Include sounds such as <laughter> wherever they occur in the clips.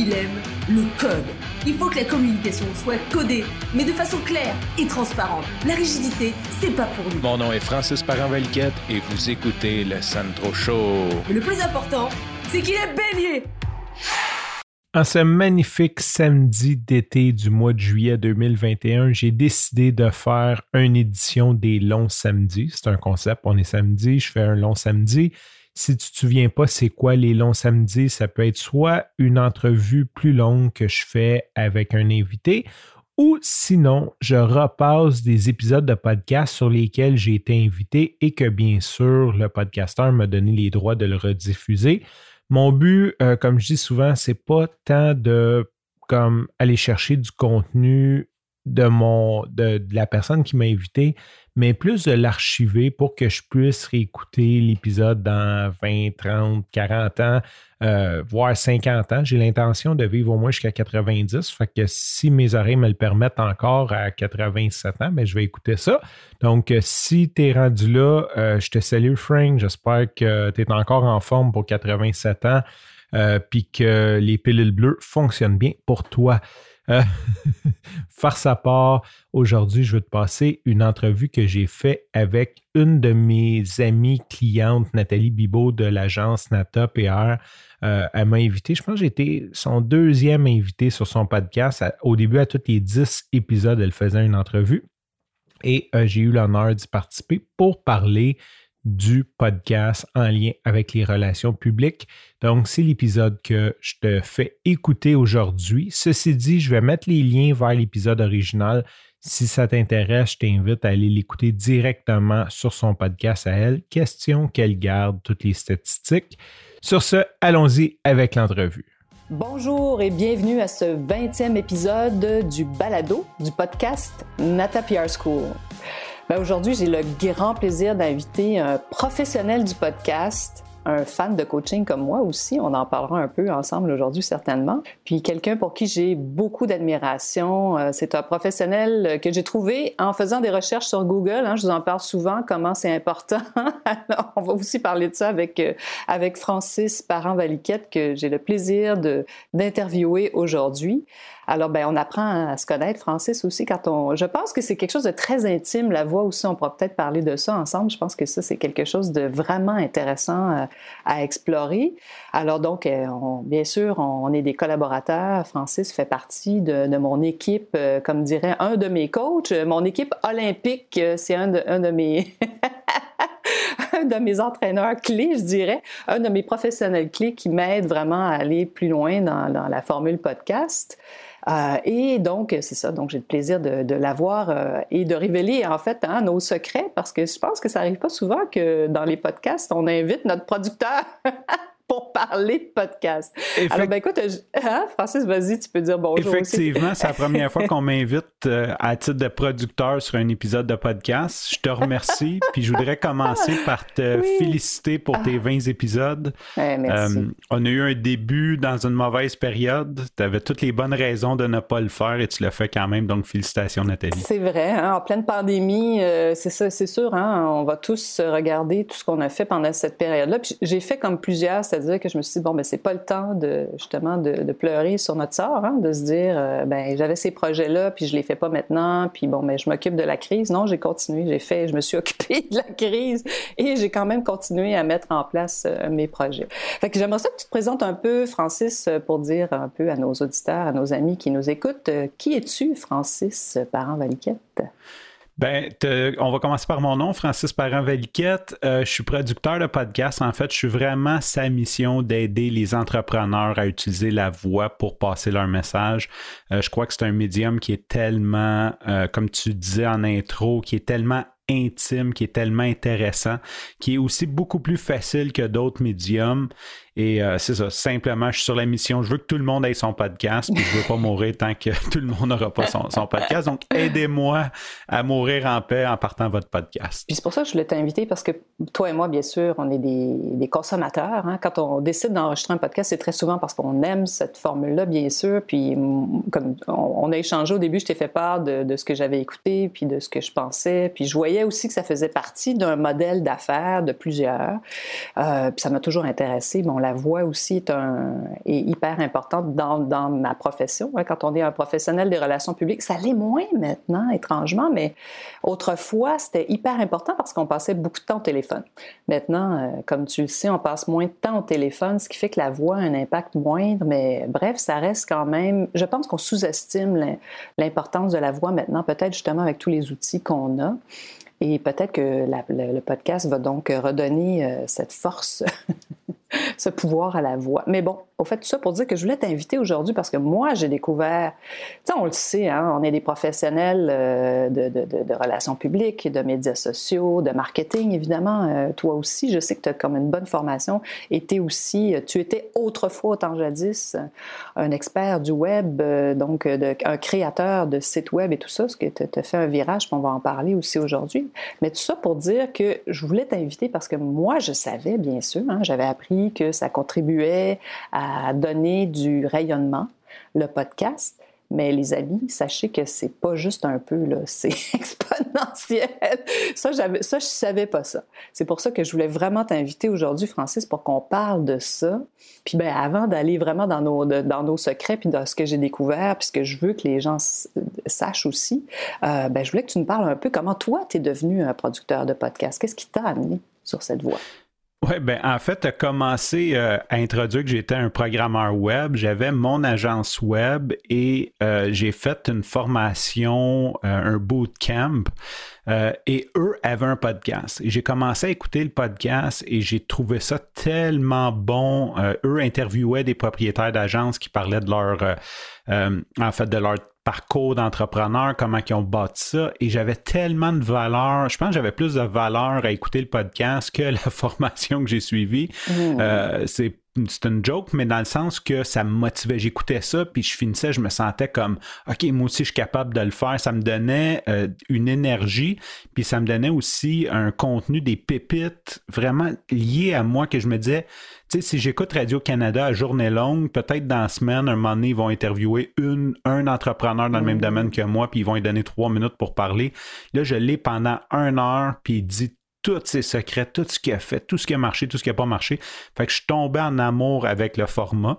il aime le code. Il faut que la communication soit codée, mais de façon claire et transparente. La rigidité, c'est pas pour nous. Mon nom est Francis Parent-Valquette et vous écoutez le Sandro Show. Mais le plus important, c'est qu'il est bélier. En ce magnifique samedi d'été du mois de juillet 2021, j'ai décidé de faire une édition des longs samedis. C'est un concept, on est samedi, je fais un long samedi. Si tu ne te souviens pas c'est quoi les longs samedis, ça peut être soit une entrevue plus longue que je fais avec un invité ou sinon, je repasse des épisodes de podcast sur lesquels j'ai été invité et que bien sûr, le podcasteur m'a donné les droits de le rediffuser. Mon but, euh, comme je dis souvent, c'est pas tant de comme aller chercher du contenu de mon de, la personne qui m'a invité, mais plus de l'archiver pour que je puisse réécouter l'épisode dans 20, 30, 40 ans, euh, voire 50 ans. J'ai l'intention de vivre au moins jusqu'à 90. Fait que si mes oreilles me le permettent encore à 87 ans, ben, je vais écouter ça. Donc, euh, si tu es rendu là, euh, je te salue, Frank. J'espère que tu es encore en forme pour 87 ans. Puis que les pilules bleues fonctionnent bien pour toi. Euh, <laughs> farce à part, aujourd'hui, je veux te passer une entrevue que j'ai faite avec une de mes amies clientes, Nathalie Bibot de l'agence Nata PR. Euh, elle m'a invité, je pense que j'étais son deuxième invité sur son podcast. Au début, à tous les dix épisodes, elle faisait une entrevue. Et euh, j'ai eu l'honneur d'y participer pour parler du podcast en lien avec les relations publiques. Donc, c'est l'épisode que je te fais écouter aujourd'hui. Ceci dit, je vais mettre les liens vers l'épisode original. Si ça t'intéresse, je t'invite à aller l'écouter directement sur son podcast à elle. Question qu'elle garde toutes les statistiques. Sur ce, allons-y avec l'entrevue. Bonjour et bienvenue à ce 20e épisode du Balado du podcast Nata PR School. Ben, aujourd'hui, j'ai le grand plaisir d'inviter un professionnel du podcast, un fan de coaching comme moi aussi. On en parlera un peu ensemble aujourd'hui certainement. Puis quelqu'un pour qui j'ai beaucoup d'admiration. Euh, c'est un professionnel que j'ai trouvé en faisant des recherches sur Google. Hein. je vous en parle souvent, comment c'est important. <laughs> Alors, on va aussi parler de ça avec, euh, avec Francis Parent-Valiquette que j'ai le plaisir d'interviewer aujourd'hui. Alors, ben, on apprend à se connaître, Francis, aussi, quand on... Je pense que c'est quelque chose de très intime, la voix aussi, on pourra peut-être parler de ça ensemble. Je pense que ça, c'est quelque chose de vraiment intéressant euh, à, explorer. Alors, donc, euh, bien sûr, on, est des collaborateurs. Francis fait partie de, mon équipe, euh, comme dirait un de mes coachs. Mon équipe olympique, c'est un de, mes... <laughs> de mes entraîneurs clés, je dirais, un de mes professionnels clés qui m'aide vraiment à aller plus loin dans la formule podcast. Euh, et donc, c'est ça. Donc, j'ai le plaisir de, l'avoir euh, et de révéler, en fait, hein, nos secrets parce que je pense que ça n'arrive pas souvent que dans les podcasts, on invite notre producteur <laughs> pour parler de podcast. Alors, ben écoute, hein, Francis, vas-y, tu peux dire bonjour. Effectivement, c'est la <laughs> première fois qu'on m'invite euh, à titre de producteur sur un épisode de podcast. Je te remercie, <laughs> puis je voudrais commencer par te féliciter pour tes 20 ah. épisodes. merci. Euh, on a eu un début dans une mauvaise période. Tu avais toutes les bonnes raisons de ne pas le faire et tu l'as fait quand même, donc félicitations, Nathalie. C'est vrai, hein, en pleine pandémie, euh, c'est ça, c'est sûr, hein, on va tous regarder tout ce qu'on a fait pendant cette période-là. J'ai fait comme plusieurs, c'est-à-dire que je me suis dit, bon, ben, c'est pas le temps de, justement, de, pleurer sur notre sort, hein, de se dire, euh, ben, j'avais ces projets-là, puis je les fais pas maintenant, puis bon, ben, je m'occupe de la crise. Non, j'ai continué, j'ai fait, je me suis <laughs> occupée de la crise et j'ai quand même continué à mettre en place euh, mes projets. Fait que j'aimerais ça que tu te présentes un peu, Francis, pour dire un peu à nos auditeurs, à nos amis qui nous écoutent, euh, qui es-tu, Francis Parent-Valiquette? Ben, on va commencer par mon nom, Francis Parent-Valiquette. Euh, je suis producteur de podcast. En fait, je suis vraiment sa mission d'aider les entrepreneurs à utiliser la voix pour passer leur message. Euh, je crois que c'est un médium qui est tellement, euh, comme tu disais en intro, qui est tellement intime, qui est tellement intéressant, qui est aussi beaucoup plus facile que d'autres médiums et euh, c'est ça, simplement, je suis sur la mission. Je veux que tout le monde ait son podcast, puis je veux pas mourir tant que <laughs> tout le monde n'aura pas son, podcast. Donc, aidez-moi à mourir en paix en partant votre podcast. Puis c'est pour ça que je voulais t'inviter, parce que toi et moi, bien sûr, on est des, consommateurs. Hein. Quand on décide d'enregistrer un podcast, c'est très souvent parce qu'on aime cette formule-là, bien sûr. Puis, comme on, a échangé au début, je t'ai fait part de, ce que j'avais écouté, puis de ce que je pensais. Puis je voyais aussi que ça faisait partie d'un modèle d'affaires de plusieurs. Euh, puis ça m'a toujours intéressé. Bon, la voix aussi est, hyper importante dans, dans ma profession. Hein. Quand on est un professionnel des relations publiques, ça l'est moins maintenant, étrangement, mais autrefois, c'était hyper important parce qu'on passait beaucoup de temps au téléphone. Maintenant, euh, comme tu le sais, on passe moins de temps au téléphone, ce qui fait que la voix a un impact moindre, mais bref, ça reste quand même, je pense qu'on sous-estime l'importance de la voix maintenant, peut-être justement avec tous les outils qu'on a. Et peut-être que le, podcast va donc redonner euh, cette force, <laughs> ce pouvoir à la voix. Mais bon, au fait, tout ça pour dire que je voulais t'inviter aujourd'hui parce que moi, j'ai découvert, tu sais, on le sait, hein, on est des professionnels euh, de, relations publiques, de médias sociaux, de marketing, évidemment. Euh, toi aussi, je sais que tu as comme une bonne formation et es aussi, tu étais autrefois, autant jadis, un expert du web, donc un créateur de sites web et tout ça, ce tu as fait un virage, puis on va en parler aussi aujourd'hui. Mais tout ça pour dire que je voulais t'inviter parce que moi, je savais, bien sûr, hein, j'avais appris que ça contribuait à donner du rayonnement, le podcast. Mais les amis, sachez que c'est pas juste un peu, là, <laughs> c'est exponentiel. Ça, j'avais, ça, je savais pas ça. C'est pour ça que je voulais vraiment t'inviter aujourd'hui, Francis, pour qu'on parle de ça. Puis ben, avant d'aller vraiment dans nos, dans nos secrets, puis dans ce que j'ai découvert, puis ce que je veux que les gens sachent aussi, euh, ben, je voulais que tu nous parles un peu comment toi, tu es devenu un producteur de podcast. Qu'est-ce qui t'a amené sur cette voie? Oui, ben en fait, as commencé euh, à introduire que j'étais un programmeur web. J'avais mon agence web et euh, j'ai fait une formation, euh, un bootcamp. et eux avaient un podcast. J'ai commencé à écouter le podcast et j'ai trouvé ça tellement bon. eux interviewaient des propriétaires d'agences qui parlaient de leur, en fait, de leur parcours d'entrepreneur, comment ils ont bâti ça. Et j'avais tellement de valeur. Je pense que j'avais plus de valeur à écouter le podcast que <laughs> la formation que j'ai suivie. Mmh. Euh, c'est c'est une joke, mais dans le sens que ça me motivait. J'écoutais ça, puis je finissais, je me sentais comme, OK, moi aussi, je suis capable de le faire. Ça me donnait euh, une énergie, puis ça me donnait aussi un contenu, des pépites vraiment liés à moi que je me disais, tu sais, si j'écoute Radio-Canada à journée longue, peut-être dans la semaine, un moment donné, ils vont interviewer une, un entrepreneur dans le même mm. domaine que moi, puis ils vont lui donner trois minutes pour parler. Là, je l'ai pendant une heure, puis il dit tous ses secrets, tout ce qu'il a fait, tout ce qui a marché, tout ce qui n'a pas marché. Fait que je suis tombé en amour avec le format.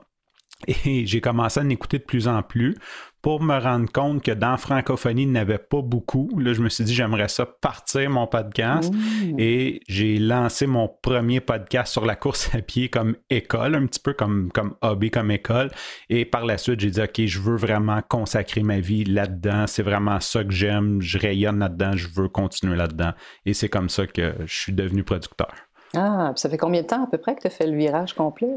Et j'ai commencé à en de plus en plus pour me rendre compte que dans francophonie, il n'y avait pas beaucoup. Là, je me suis dit, j'aimerais ça partir mon podcast. Et j'ai lancé mon premier podcast sur la course à pied comme école, un petit peu comme, comme hobby, comme école. Et par la suite, j'ai dit, OK, je veux vraiment consacrer ma vie là-dedans. C'est vraiment ça que j'aime. Je rayonne là-dedans. Je veux continuer là-dedans. Et c'est comme ça que je suis devenu producteur. Ah, ça fait combien de temps à peu près que tu as fait le virage complet?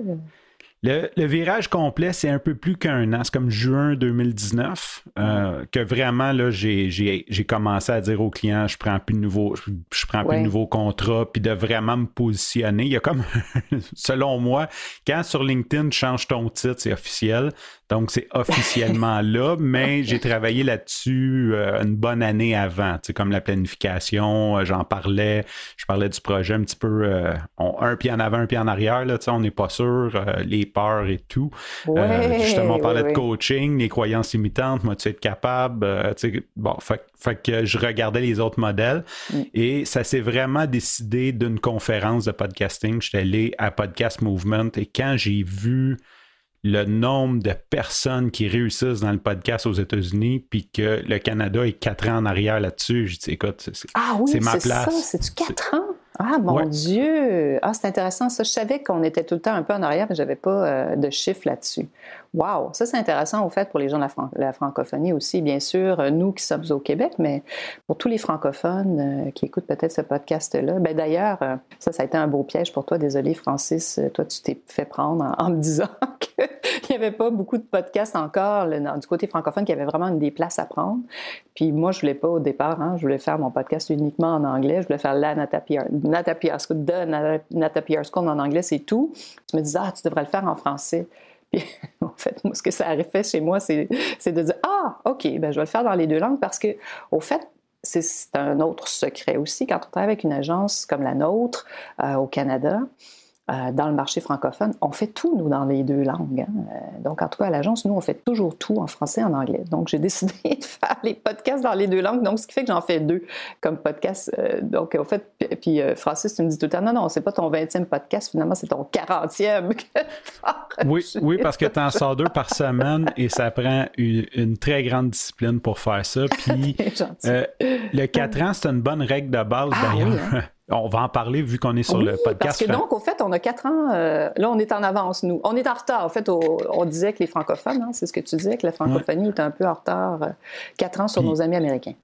Le, virage complet, c'est un peu plus qu'un an. C'est comme juin 2019 euh, que vraiment, là, j'ai, commencé à dire aux clients, je prends plus de nouveaux, je, prends plus de nouveaux contrats, puis de vraiment me positionner. Il y a comme, <laughs> selon moi, quand sur LinkedIn, tu changes ton titre, c'est officiel. Donc, c'est officiellement <laughs> là, mais j'ai travaillé là-dessus euh, une bonne année avant, tu sais, comme la planification, euh, j'en parlais, je parlais du projet un petit peu, un pied en avant, un pied en arrière, là, tu sais, on n'est pas sûr, les peur et tout. Euh, justement, on parlait de coaching, les croyances limitantes, moi, tu être capable. Euh, bon, fait, que je regardais les autres modèles mm. et ça s'est vraiment décidé d'une conférence de podcasting. J'étais allé à Podcast Movement et quand j'ai vu le nombre de personnes qui réussissent dans le podcast aux États-Unis, puis que le Canada est quatre ans en arrière là-dessus, je dis, écoute, c'est ah ma place. C'est-tu quatre ans? Ah mon Dieu! Ah, c'est intéressant. Ça, je savais qu'on était tout le temps un peu en arrière, mais je n'avais pas euh, de chiffres là-dessus. Wow! Ça, c'est intéressant, au fait, pour les gens de la, francophonie aussi. Bien sûr, euh, nous qui sommes au Québec, mais pour tous les francophones euh, qui écoutent peut-être ce podcast-là. Ben, D'ailleurs, euh, ça, ça a été un beau piège pour toi. Désolé, Francis. Toi, tu t'es fait prendre en, me disant <laughs> qu'il n'y avait pas beaucoup de podcasts encore du côté francophone, qu'il y avait vraiment des places à prendre. Puis moi, je voulais pas au départ. Hein, je voulais faire mon podcast uniquement en anglais. Je voulais faire la Nata PR, School, de Nata PR School en anglais, c'est tout. Tu me disais, ah, tu devrais le faire en français. <laughs> en fait, ce que ça a fait chez moi, c'est de dire Ah, OK, ben, je vais le faire dans les deux langues parce que, au fait, c'est un autre secret aussi. Quand on travaille avec une agence comme la nôtre euh, au Canada, euh, dans le marché francophone. On fait tout, nous, dans les deux langues. Hein. Euh, donc, en tout cas, à l'agence, nous, on fait toujours tout en français et en anglais. Donc, j'ai <laughs> décidé de faire les podcasts dans les deux langues. Donc, ce qui fait que j'en fais deux comme podcast. Euh, donc, au fait, puis Francis, tu me dis tout le temps, non, non, c'est pas ton 20e podcast, finalement, c'est ton 40e. oui, oui, parce que tu en sors deux par semaine et ça prend une, très grande discipline pour faire ça. <laughs> Puis, le 4 ans, c'est une bonne règle de base, ah d'ailleurs. Hein. On va en parler vu qu'on est sur le podcast. Parce que donc, au fait, on a quatre ans. Euh, là, on est en avance, nous. On est en retard. En fait, on disait que les francophones, hein, c'est ce que tu disais, que la francophonie est un peu en retard. Euh, quatre ans sur nos amis américains.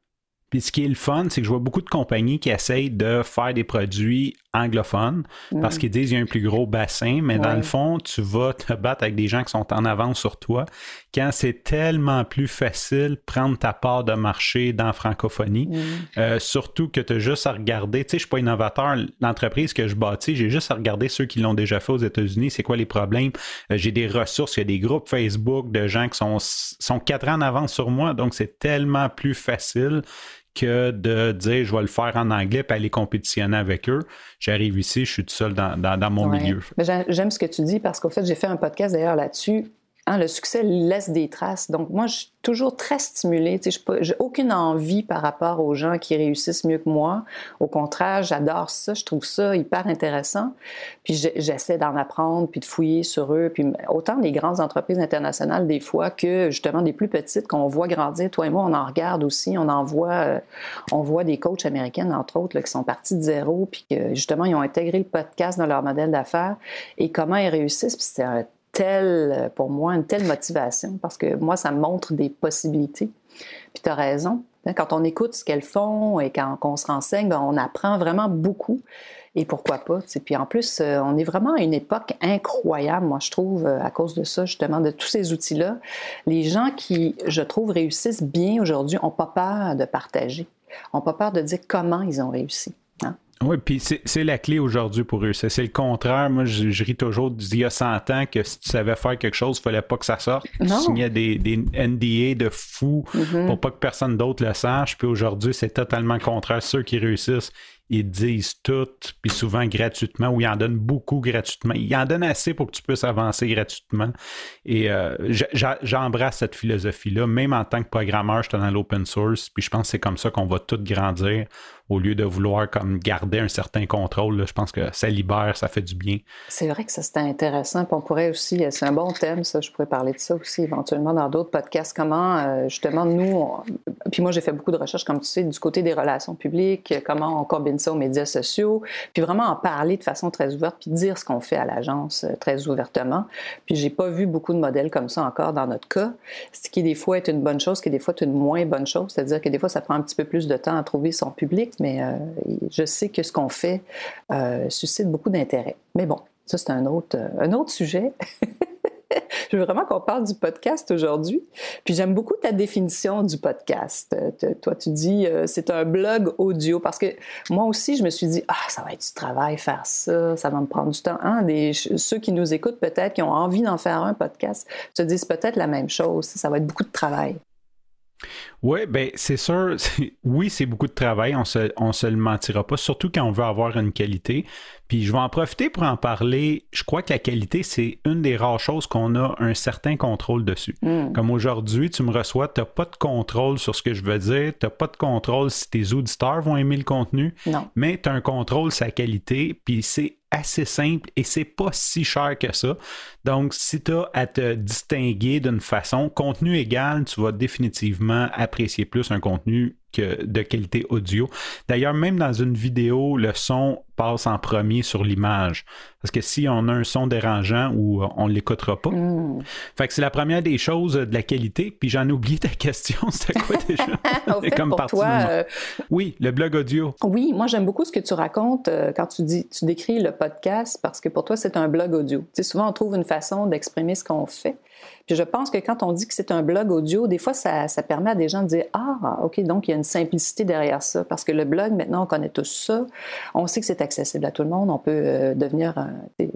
Puis ce qui est le fun, c'est que je vois beaucoup de compagnies qui essayent de faire des produits anglophones parce mm. qu'ils disent qu'il y a un plus gros bassin, mais dans le fond, tu vas te battre avec des gens qui sont en avance sur toi quand c'est tellement plus facile prendre ta part de marché dans la francophonie. Mm. Euh, surtout que tu as juste à regarder, tu sais, je suis pas innovateur, l'entreprise que je bâtis, j'ai juste à regarder ceux qui l'ont déjà fait aux États-Unis, c'est quoi les problèmes. Euh, j'ai des ressources, il y a des groupes Facebook de gens qui sont, sont quatre ans en avance sur moi, donc c'est tellement plus facile que de dire je vais le faire en anglais et aller compétitionner avec eux. J'arrive ici, je suis tout seul dans, dans, mon milieu. J'aime ce que tu dis parce qu'au fait, j'ai fait un podcast d'ailleurs là-dessus Hein, le succès laisse des traces. Donc, moi, je suis toujours très stimulée. Je n'ai aucune envie par rapport aux gens qui réussissent mieux que moi. Au contraire, j'adore ça. Je trouve ça hyper intéressant. Puis, j'essaie d'en apprendre, puis de fouiller sur eux. Puis, autant des grandes entreprises internationales, des fois, que justement des plus petites qu'on voit grandir. Toi et moi, on en regarde aussi. On en voit, euh, on voit des coachs américaines, entre autres, qui sont partis de zéro, puis que justement, ils ont intégré le podcast dans leur modèle d'affaires et comment ils réussissent. Puis, c'est un telle, pour moi, une telle motivation parce que moi, ça me montre des possibilités. Puis tu as raison. Hein, quand on écoute ce qu'elles font et quand on se renseigne, ben, on apprend vraiment beaucoup. Et pourquoi pas? Puis en plus, euh, on est vraiment à une époque incroyable, moi, je trouve, euh, à cause de ça, justement, de tous ces outils-là. Les gens qui, je trouve, réussissent bien aujourd'hui n'ont pas peur de partager, n'ont pas peur de dire comment ils ont réussi. Oui, puis c'est la clé aujourd'hui pour eux. C'est le contraire. Moi, je, ris toujours d'il y a 100 ans que si tu savais faire quelque chose, il fallait pas que ça sorte. Tu signais des, des NDA de fou mm-hmm. pour pas que personne d'autre le sache. Puis aujourd'hui, c'est totalement le contraire. Ceux qui réussissent, ils disent tout, puis souvent gratuitement, ou ils en donnent beaucoup gratuitement. Ils en donnent assez pour que tu puisses avancer gratuitement. Et euh, j'embrasse cette philosophie-là. Même en tant que programmeur, je suis dans l'open source, puis je pense que c'est comme ça qu'on va tout grandir au lieu de vouloir comme garder un certain contrôle. je pense que ça libère, ça fait du bien. C'est vrai que ça, c'était intéressant. Puis on pourrait aussi, c'est un bon thème, ça, je pourrais parler de ça aussi éventuellement dans d'autres podcasts. Comment, euh, justement, nous, puis moi, j'ai fait beaucoup de recherches, comme tu sais, du côté des relations publiques, comment on combine ça aux médias sociaux, puis vraiment en parler de façon très ouverte, puis dire ce qu'on fait à l'agence euh, très ouvertement. Puis j'ai pas vu beaucoup de modèles comme ça encore dans notre cas, ce qui des fois est une bonne chose, ce qui des fois est une moins bonne chose, c'est-à-dire que des fois, ça prend un petit peu plus de temps à trouver son public, mais euh, je sais que ce qu'on fait euh, suscite beaucoup d'intérêt. Mais bon, ça, c'est un autre, euh, un autre sujet. <laughs> je veux vraiment qu'on parle du podcast aujourd'hui. Puis j'aime beaucoup ta définition du podcast. Toi, tu dis c'est un blog audio parce que moi aussi, je me suis dit ah ça va être du travail faire ça, ça va me prendre du temps. Hein, ceux qui nous écoutent peut-être qui ont envie d'en faire un podcast se disent peut-être la même chose. Ça va être beaucoup de travail. Oui, ben c'est sûr. <laughs> Oui, c'est beaucoup de travail, on se, on se le mentira pas, surtout quand on veut avoir une qualité. Puis je vais en profiter pour en parler. Je crois que la qualité, c'est une des rares choses qu'on a un certain contrôle dessus. Hmm. Comme aujourd'hui, tu me reçois, tu n'as pas de contrôle sur ce que je veux dire, tu n'as pas de contrôle si tes auditeurs vont aimer le contenu, non. mais tu as un contrôle sur sa qualité, puis c'est assez simple et c'est pas si cher que ça. Donc, si tu as à te distinguer d'une façon, contenu égal, tu vas définitivement apprécier plus un contenu que de qualité audio. D'ailleurs, même dans une vidéo, le son passe en premier sur l'image. Parce que si on a un son dérangeant ou on ne l'écoutera pas. Hmm. Fait que c'est la première des choses de la qualité. Puis j'en ai oublié ta question. <laughs> C'était quoi déjà? <laughs> Comme pour toi, euh, Oui, le blog audio. Oui, moi j'aime beaucoup ce que tu racontes euh, quand tu dis tu décris le podcast parce que pour toi c'est un blog audio. Tu sais, souvent on trouve une façon d'exprimer ce qu'on fait. Puis je pense que quand on dit que c'est un blog audio, des fois, ça, permet à des gens de dire Ah, OK, donc il y a une simplicité derrière ça. Parce que le blog, maintenant, on connaît tous ça. On sait que c'est accessible à tout le monde. On peut euh, devenir, euh,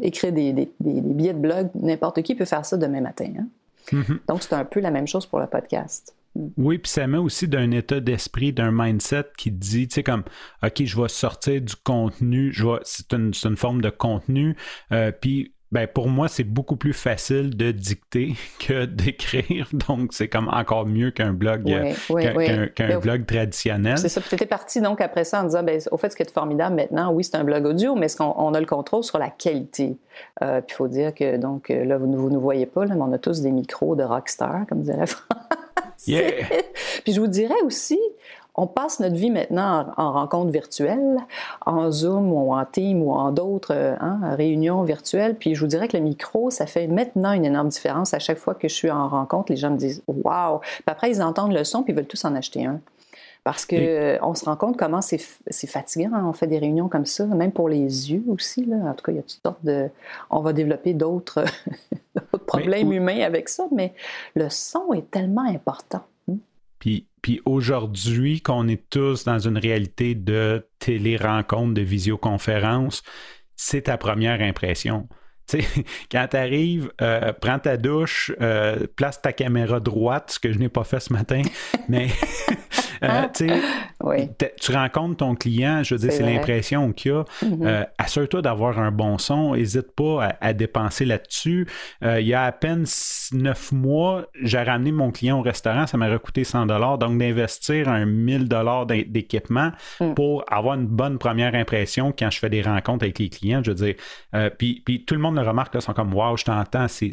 écrire des, billets de blog. N'importe qui peut faire ça demain matin. Hein. Mm-hmm. Donc, c'est un peu la même chose pour le podcast. Oui, puis ça met aussi d'un état d'esprit, d'un mindset qui dit, tu sais, comme, OK, je vais sortir du contenu, je c'est une, une, forme de contenu, euh, puis ben pour moi, c'est beaucoup plus facile de dicter <laughs> que d'écrire. Donc, c'est comme encore mieux qu'un blog, qu'un, blog traditionnel. C'est ça. tu étais parti donc après ça en disant, ben, au fait, ce qui est formidable maintenant, oui, c'est un blog audio, mais est-ce qu'on a le contrôle sur la qualité? Euh, puis il faut dire que, donc, là, vous ne nous voyez pas, là, mais on a tous des micros de rockstar, comme disait la <laughs> France. <laughs> Puis je vous dirais aussi, on passe notre vie maintenant en, rencontre virtuelle, en Zoom ou en Team ou en d'autres euh, hein, réunions virtuelles. Puis je vous dirais que le micro, ça fait maintenant une énorme différence. À chaque fois que je suis en rencontre, les gens me disent Waouh! Puis après, ils entendent le son puis ils veulent tous en acheter un. Parce qu'on on se rend compte comment c'est fatigant. Hein. On fait des réunions comme ça, même pour les yeux aussi. Là. En tout cas, il y a toutes sortes de. On va développer d'autres <laughs> problèmes humains avec ça, mais le son est tellement important. Puis, aujourd'hui, qu'on est tous dans une réalité de télé-rencontre, de visioconférence, c'est ta première impression. sais, <laughs> quand tu arrives, euh, prends ta douche, euh, place ta caméra droite, ce que je n'ai pas fait ce matin, <laughs> mais Euh, <laughs> oui. Tu rencontres ton client, je veux dire, c'est l'impression qu'il y a. Mm-hmm. Euh, assure-toi d'avoir un bon son, n'hésite pas à, dépenser là-dessus. Euh, il y a à peine neuf mois, j'ai ramené mon client au restaurant, ça m'a coûté 100 donc d'investir un 1000 d'équipement mm. pour avoir une bonne première impression quand je fais des rencontres avec les clients, je veux dire. puis, puis tout le monde le remarque, là, sont comme, wow, je t'entends, c'est,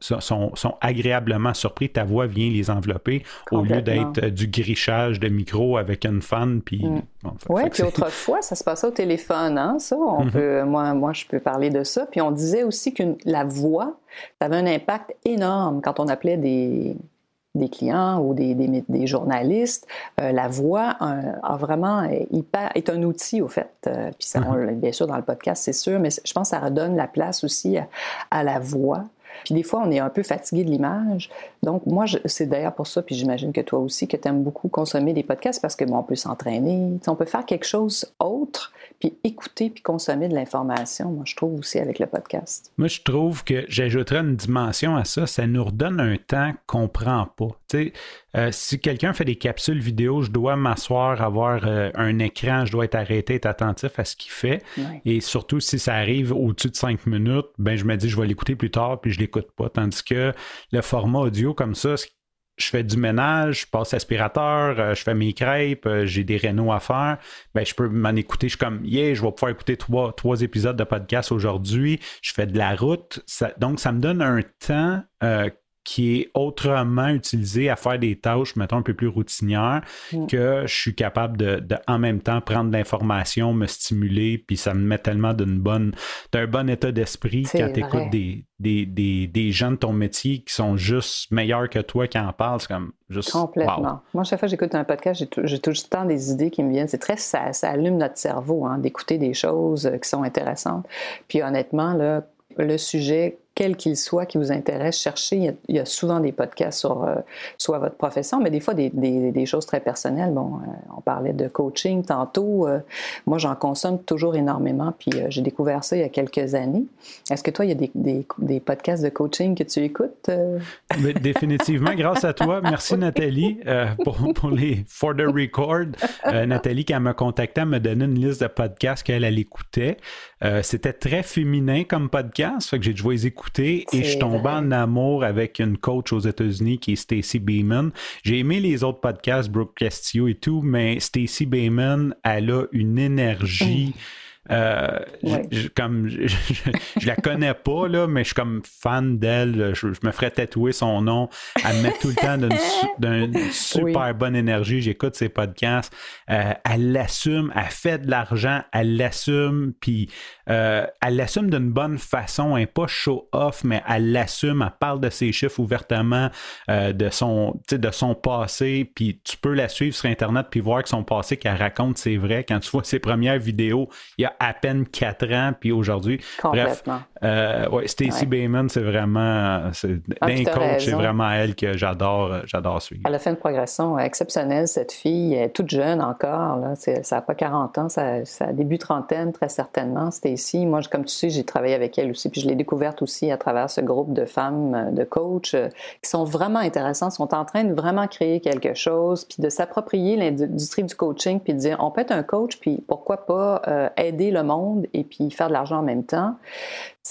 sont, sont agréablement surpris, ta voix vient les envelopper au lieu d'être du grichage de micro avec une fan. Puis, mm. oui, puis autrefois, ça se passait au téléphone, hein, ça. On mm-hmm. peut, moi, moi, je peux parler de ça. Puis on disait aussi que la voix, ça avait un impact énorme quand on appelait des, des clients ou des, des, journalistes, euh, la voix euh, a vraiment hyper, est un outil au fait. Euh, puis ça, mm-hmm. bien sûr dans le podcast c'est sûr, mais je pense que ça redonne la place aussi à la voix. Puis des fois, on est un peu fatigué de l'image. Donc, moi, c'est d'ailleurs pour ça, puis j'imagine que toi aussi, que tu aimes beaucoup consommer des podcasts parce que bon, on peut s'entraîner, on peut faire quelque chose autre, puis écouter, puis consommer de l'information. Moi, je trouve aussi avec le podcast. Moi, je trouve que j'ajouterais une dimension à ça. Ça nous redonne un temps qu'on prend pas. Tu sais, euh, si quelqu'un fait des capsules vidéo, je dois m'asseoir, avoir euh, un écran, je dois être arrêté, être attentif à ce qu'il fait. Et surtout, si ça arrive au-dessus de cinq minutes, ben je me dis, je vais l'écouter plus tard, puis je l'écoute pas. Tandis que le format audio comme ça, je fais du ménage, je passe aspirateur, euh, je fais mes crêpes, j'ai des rénaux à faire, ben je peux m'en écouter. Je suis comme, yeah, je vais pouvoir écouter trois, trois épisodes de podcast aujourd'hui. Je fais de la route. donc, ça me donne un temps qui est autrement utilisé à faire des tâches, mettons, un peu plus routinières, mm. que je suis capable de, en même temps, prendre de l'information, me stimuler, puis ça me met tellement d'une bonne, d'un bon état d'esprit quand tu écoutes des, des, des, gens de ton métier qui sont juste meilleurs que toi qui en parlent. C'est comme juste. Complètement. Moi, chaque fois que j'écoute un podcast, j'ai tout, le temps des idées qui me viennent. C'est très. Ça, ça allume notre cerveau, hein, d'écouter des choses qui sont intéressantes. Puis honnêtement, là, le sujet quel qu'il soit qui vous intéresse, cherchez. Il y a, souvent des podcasts sur euh, soit votre profession, mais des fois des, choses très personnelles. Bon, euh, on parlait de coaching tantôt. Euh, moi, j'en consomme toujours énormément, puis j'ai découvert ça il y a quelques années. Est-ce que toi, il y a des, podcasts de coaching que tu écoutes? <laughs> définitivement, grâce à toi. Merci Nathalie pour, les For the Record. Nathalie, quand elle m'a contacté, elle m'a donné une liste de podcasts qu'elle elle écoutait. C'était très féminin comme podcast, fait que j'ai dû les écouter et je suis tombé en amour avec une coach aux États-Unis qui est Stacy Beeman. J'ai aimé les autres podcasts, Brooke Castillo et tout, mais Stacy Beeman, elle a une énergie. Mm. Euh, je, comme <laughs> je, la connais pas là, mais je suis comme fan d'elle. Je, me ferais tatouer son nom. Elle me met tout le temps d'une <laughs> super bonne énergie. J'écoute ses podcasts. Euh, elle l'assume. Elle fait de l'argent. Elle l'assume. Puis euh, elle l'assume d'une bonne façon. Elle pas show off, mais elle l'assume. Elle parle de ses chiffres ouvertement, de son de son passé. Puis tu peux la suivre sur internet puis voir que son passé qu'elle raconte c'est vrai. Quand tu vois ses premières vidéos, il y a à peine quatre ans, puis aujourd'hui. Bref, Euh, ouais, Stacey Bayman, c'est vraiment. C'est, Ah, d'un coach, c'est vraiment elle que j'adore, euh, j'adore suivre. Elle a fait une progression exceptionnelle, cette fille. Elle est toute jeune encore. Là. C'est- Ça n'a pas 40 ans, ça, ça a début trentaine, très certainement. Stacy, moi, comme tu sais, j'ai travaillé avec elle aussi, puis je l'ai découverte aussi à travers ce groupe de femmes, euh, de coachs, euh, qui sont vraiment intéressantes, sont en train de vraiment créer quelque chose, puis de s'approprier l'industrie du coaching, puis de dire, on peut être un coach, puis pourquoi pas euh, aider le monde et puis faire de l'argent en même temps.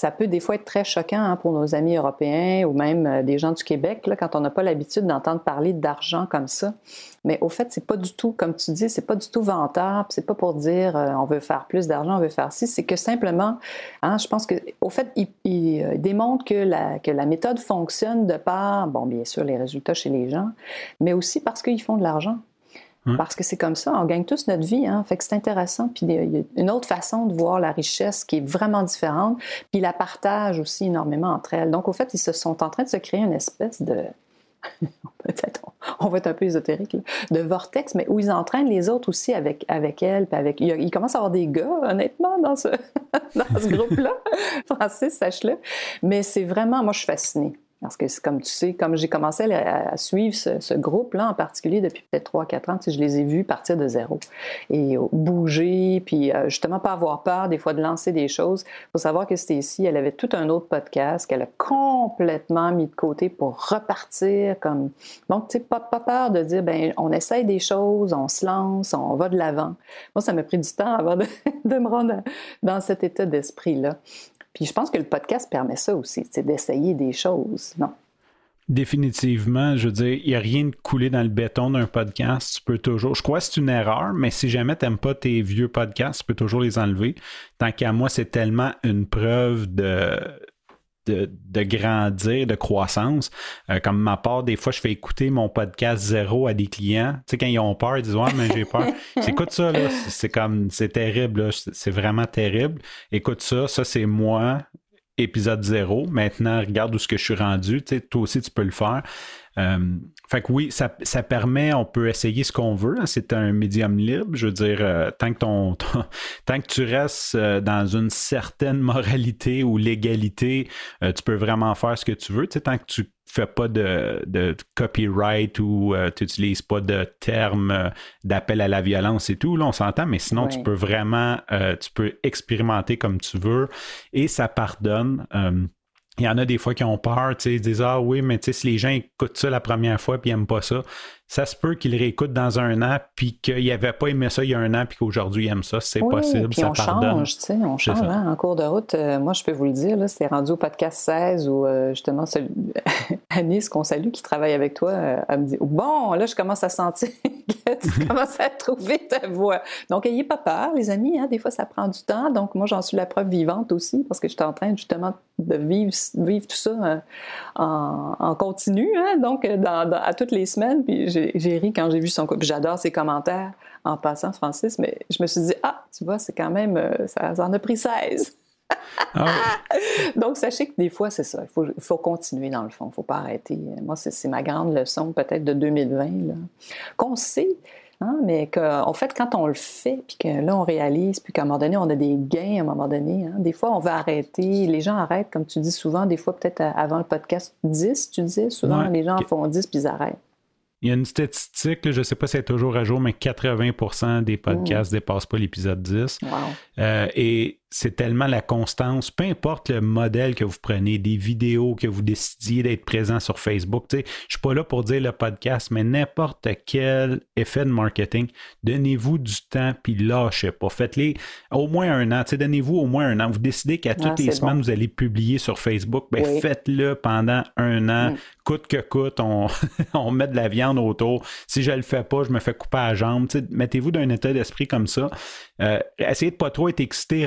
Ça peut des fois être très choquant hein, pour nos amis européens ou même euh, des gens du Québec, là, quand on n'a pas l'habitude d'entendre parler d'argent comme ça. Mais au fait, c'est pas du tout, comme tu dis, c'est pas du tout vantable. C'est pas pour dire euh, on veut faire plus d'argent, on veut faire ci. C'est que simplement, hein, je pense que, au fait, il, il, euh, démontre que la, que la méthode fonctionne de par, bon, bien sûr, les résultats chez les gens, mais aussi parce qu'ils font de l'argent. Parce que c'est comme ça, on gagne tous notre vie. Hein? Fait que c'est intéressant. Puis il y a une autre façon de voir la richesse qui est vraiment différente. Puis ils la partagent aussi énormément entre elles. Donc, au fait, ils se sont en train de se créer une espèce de. <laughs> Peut-être, on va être un peu ésotérique, là, de vortex, mais où ils entraînent les autres aussi avec, avec elles. Puis avec, il, y a- il commence à avoir des gars, honnêtement, dans ce, <laughs> dans ce groupe-là. <laughs> Francis, sache-le. Mais c'est vraiment, moi, je suis fascinée. Parce que, comme tu sais, comme j'ai commencé à, suivre ce, ce groupe-là en particulier depuis peut-être 3-4 ans, je les ai vus partir de zéro et bouger, puis euh, justement pas avoir peur des fois de lancer des choses. Il faut savoir que Stacy, elle avait tout un autre podcast qu'elle a complètement mis de côté pour repartir. Donc, tu sais, pas, peur de dire, ben on essaye des choses, on se lance, on va de l'avant. Moi, ça m'a pris du temps avant de <laughs> me rendre dans cet état d'esprit-là. Puis je pense que le podcast permet ça aussi, c'est d'essayer des choses, non? Définitivement, je veux dire, il n'y a rien de coulé dans le béton d'un podcast. Tu peux toujours. Je crois que c'est une erreur, mais si jamais tu n'aimes pas tes vieux podcasts, tu peux toujours les enlever. Tant qu'à moi, c'est tellement une preuve de. De, de grandir, de croissance. Euh, comme ma part, des fois, je fais écouter mon podcast zéro à des clients. Tu sais, quand ils ont peur, ils disent Ouais, mais j'ai peur. <laughs> Écoute ça, là. C'est comme, c'est terrible. C'est c'est vraiment terrible. Écoute ça, ça, c'est moi, épisode zéro. Maintenant, regarde où ce que je suis rendu. Tu sais, toi aussi, tu peux le faire. Euh, fait que oui, ça, ça permet, on peut essayer ce qu'on veut. hein. C'est un médium libre. Je veux dire, euh, tant, que ton, ton- <laughs> tant que tu restes euh, dans une certaine moralité ou légalité, tu peux vraiment faire ce que tu veux. Tu sais, tant que tu fais pas de, de copyright ou tu n'utilises pas de termes d'appel à la violence et tout, là, on s'entend, mais sinon, tu peux vraiment, tu peux expérimenter comme tu veux et ça pardonne. Il y en a des fois qui ont peur, tu sais, ils disent Ah oui, mais tu sais, si les gens écoutent ça la première fois puis ils n'aiment pas ça, ça se peut qu'ils réécoutent dans un an puis qu'ils n'avaient pas aimé ça il y a un an puis qu'aujourd'hui ils aiment ça. C'est Oui, possible, puis ça on pardonne. change, tu sais, on change hein, en cours de route. Euh, moi, je peux vous le dire, là, c'est rendu au podcast 16 où euh, justement celui- <laughs> Anis, qu'on salue, qui travaille avec toi, euh, elle me dit Bon, là, je commence à sentir <laughs> que tu <laughs> commences à trouver ta voix. Donc, ayez pas peur, les amis, hein, des fois, ça prend du temps. Donc, moi, j'en suis la preuve vivante aussi parce que je suis en train justement de vivre, vivre tout ça euh, en, en continu, hein, donc euh, dans- dans- à toutes les semaines. Puis j'ai ri quand j'ai vu son. co- puis J'adore ses commentaires en passant, Francis, mais je me suis dit, ah, tu vois, c'est quand même, euh, ça, ça en a pris 16. Ah. <laughs> Donc, sachez que des fois, c'est ça. Il faut, faut continuer dans le fond. Il ne faut pas arrêter. Moi, c'est ma grande leçon peut-être de 2020, là. qu'on sait, hein, mais qu'en fait, quand on le fait, puis que là, on réalise, puis qu'à un moment donné, on a des gains à un moment donné, hein, des fois, on va arrêter. Les gens arrêtent, comme tu dis souvent, des fois, peut-être à- avant le podcast 10, tu disais, souvent, Ouais. les gens en font 10 puis ils arrêtent. Il y a une statistique, là, je ne sais pas si c'est toujours à jour, mais 80% des podcasts ne dépassent pas l'épisode 10. Wow. Euh, et c'est tellement la constance, peu importe le modèle que vous prenez, des vidéos que vous décidiez d'être présent sur Facebook. Tu sais, je suis pas là pour dire le podcast, mais n'importe quel effet de marketing, donnez-vous du temps puis lâchez pas. Faites-les au moins un an. Tu sais, donnez-vous au moins un an. Vous décidez qu'à toutes Ah, les semaines, bon. vous allez publier sur Facebook. Ben, Oui. faites-le pendant un an. Mm. Coûte que coûte, on, <laughs> on met de la viande autour. Si je le fais pas, je me fais couper à la jambe. Tu sais, Mettez-vous d'un état d'esprit comme ça. Euh, essayez de pas trop être excité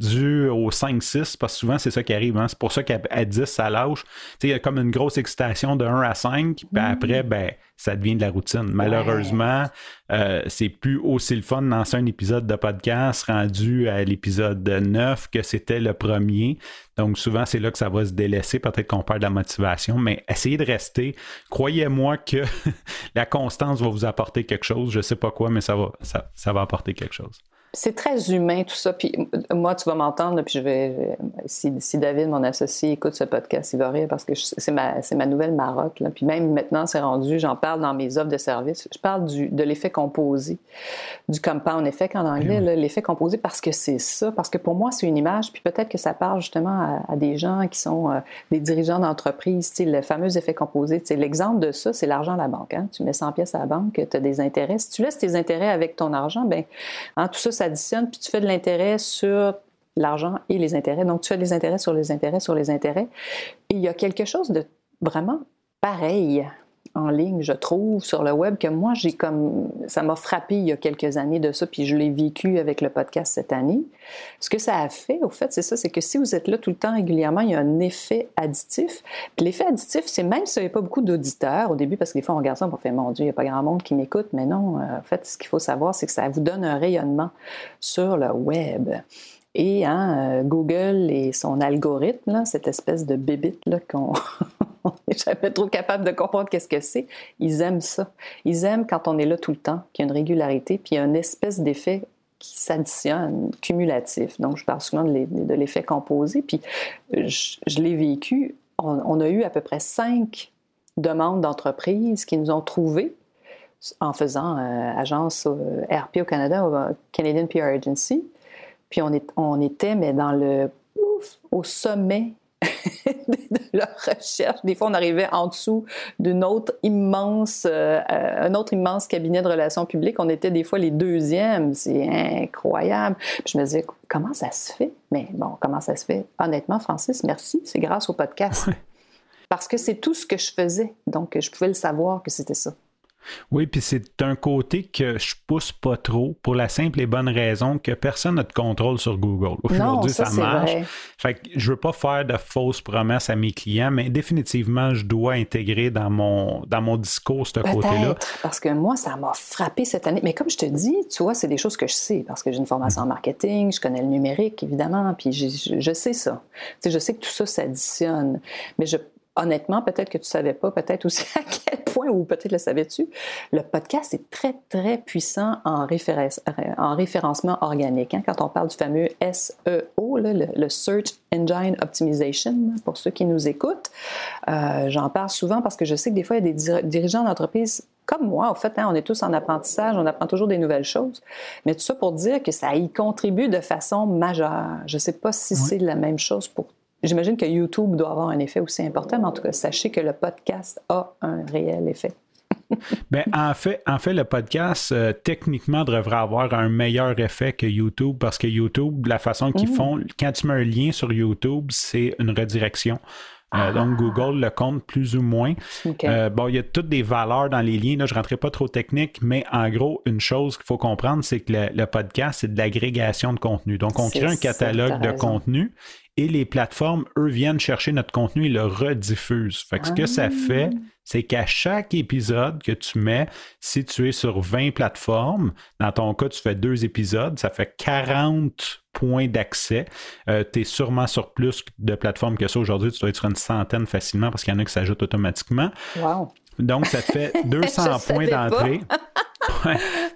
rendu au 5-6, parce que souvent c'est ça qui arrive. hein. C'est pour ça qu'à à 10, ça lâche. Il y a comme une grosse excitation de 1 à 5, puis après, ben, ça devient de la routine. Malheureusement, euh, c'est plus aussi le fun de lancer un épisode de podcast rendu à l'épisode 9 que c'était le premier. Donc souvent, c'est là que ça va se délaisser. Peut-être qu'on perd de la motivation, mais essayez de rester. Croyez-moi que <laughs> la constance va vous apporter quelque chose. Je sais pas quoi, mais ça va, ça, ça va apporter quelque chose. C'est très humain tout ça. Puis moi, tu vas m'entendre, puis je vais. Si, si, David, mon associé, écoute ce podcast, il va rire parce que c'est ma, ma nouvelle Maroc. Là. Puis même maintenant, c'est rendu, j'en parle dans mes offres de service. Je parle du, de l'effet composé, du compound effect en anglais, eh l'effet composé, parce que c'est ça. Parce que pour moi, c'est une image. Puis peut-être que ça parle justement à, des gens qui sont euh, des dirigeants d'entreprise. Le fameux effet composé. L'exemple de ça, c'est l'argent à la banque. Hein. Tu mets 100 pièces à la banque, tu as des intérêts. Si tu laisses tes intérêts avec ton argent, ben, hein, tout ça, ça puis tu fais de l'intérêt sur l'argent et les intérêts. Donc, tu fais des intérêts sur les intérêts sur les intérêts. Et il y a quelque chose de vraiment pareil en ligne, je trouve, sur le web, que moi, j'ai comme. Ça m'a frappé il y a quelques années de ça, puis je l'ai vécu avec le podcast cette année. Ce que ça a fait, au fait, c'est ça, c'est que si vous êtes là tout le temps régulièrement, il y a un effet additif. L'effet additif, c'est même s'il n'y a pas beaucoup d'auditeurs au début, parce que des fois, on regarde ça, on fait, mon Dieu, il n'y a pas grand monde qui m'écoute, mais non, euh, en fait, ce qu'il faut savoir, c'est que ça vous donne un rayonnement sur le web. Et hein, euh, Google et son algorithme, cette espèce de bébite qu'on <laughs> <laughs> n'est jamais trop capable de comprendre qu'est-ce que c'est, ils aiment ça. Ils aiment quand on est là tout le temps, qu'il y a une régularité, puis il y a une espèce d'effet qui s'additionne, cumulatif. Donc, je parle souvent de l'effet composé, puis je, l'ai vécu. On, a eu à peu près cinq demandes d'entreprises qui nous ont trouvés en faisant euh, agence euh, RP au Canada, Canadian PR Agency, puis on, on était, mais dans le ouf, au sommet <laughs> de leur recherche. Des fois, on arrivait en dessous d'une autre immense, euh, un autre immense cabinet de relations publiques. On était des fois les deuxièmes. C'est incroyable. Puis je me disais, comment ça se fait? Mais bon, comment ça se fait? Honnêtement, Francis, merci. C'est grâce au podcast. Parce que c'est tout ce que je faisais. Donc, je pouvais le savoir que c'était ça. Oui, puis c'est un côté que je pousse pas trop pour la simple et bonne raison que personne n'a de contrôle sur Google. Aujourd'hui, ça, marche. Fait que je veux pas faire de fausses promesses à mes clients, mais définitivement, je dois intégrer dans mon, dans mon discours ce côté-là. Parce que moi, ça m'a frappé cette année. Mais comme je te dis, tu vois, c'est des choses que je sais parce que j'ai une formation en marketing, je connais le numérique, évidemment, puis je, je sais ça. Tu sais, je sais que tout ça s'additionne. Mais je honnêtement, peut-être que tu savais pas, peut-être aussi <laughs> à quel point, ou peut-être le savais-tu, le podcast est très, très puissant en, en référencement organique. Hein. Quand on parle du fameux SEO, le, Search Engine Optimization, pour ceux qui nous écoutent, euh, j'en parle souvent parce que je sais que des fois, il y a des dirigeants d'entreprise comme moi, en fait, hein, on est tous en apprentissage, on apprend toujours des nouvelles choses. Mais tout ça pour dire que ça y contribue de façon majeure. Je ne sais pas si c'est la même chose pour J'imagine que YouTube doit avoir un effet aussi important, mais en tout cas, sachez que le podcast a un réel effet. <laughs> Bien, en fait, en fait, le podcast, euh, techniquement, devrait avoir un meilleur effet que YouTube parce que YouTube, la façon qu'ils mm. font, quand tu mets un lien sur YouTube, c'est une redirection. Euh, donc, ah. Google le compte plus ou moins. Euh, bon, il y a toutes des valeurs dans les liens. Là, je ne rentrerai pas trop technique, mais en gros, une chose qu'il faut comprendre, c'est que le, podcast, c'est de l'agrégation de contenu. Donc, on crée un catalogue de contenu et les plateformes, eux, viennent chercher notre contenu et le rediffusent. Fait que ce que ça ah. fait, c'est qu'à chaque épisode que tu mets, si tu es sur 20 plateformes, dans ton cas, tu fais deux épisodes, ça fait 40 points d'accès. Euh, tu es sûrement sur plus de plateformes que ça aujourd'hui. Tu dois être sur une centaine facilement parce qu'il y en a qui s'ajoutent automatiquement. Wow. Donc, ça te fait <laughs> 200 points d'entrée. <laughs>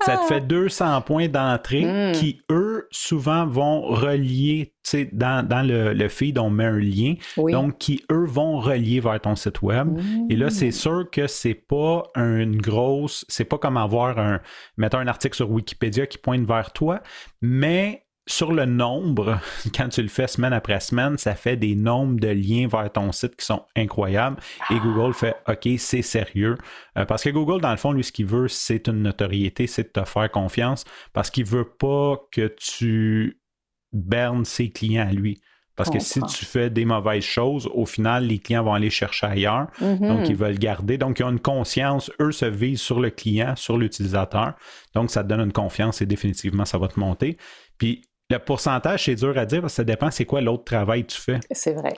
ça te fait 200 points d'entrée hmm. qui, eux, souvent vont relier, tu sais, dans, dans le, le, feed, on met un lien, donc qui, eux, vont relier vers ton site web. Et là, c'est hmm. sûr que c'est pas une grosse, c'est pas comme avoir un, mettons un article sur Wikipédia qui pointe vers toi, mais sur le nombre, <laughs> quand tu le fais semaine après semaine, ça fait des nombres de liens vers ton site qui sont incroyables. Et ah. Google fait OK, c'est sérieux. Euh, parce que Google, dans le fond, lui, ce qu'il veut, c'est une notoriété, c'est de te faire confiance parce qu'il veut pas que tu bernes ses clients à lui. Parce que si tu fais des mauvaises choses, au final, les clients vont aller chercher ailleurs. Mm-hmm. Donc, ils veulent garder. Donc, ils ont une conscience. Eux se visent sur le client, sur l'utilisateur. Donc, ça te donne une confiance et définitivement, ça va te monter. Puis, le pourcentage, c'est dur à dire parce que ça dépend c'est quoi l'autre travail que tu fais. C'est vrai.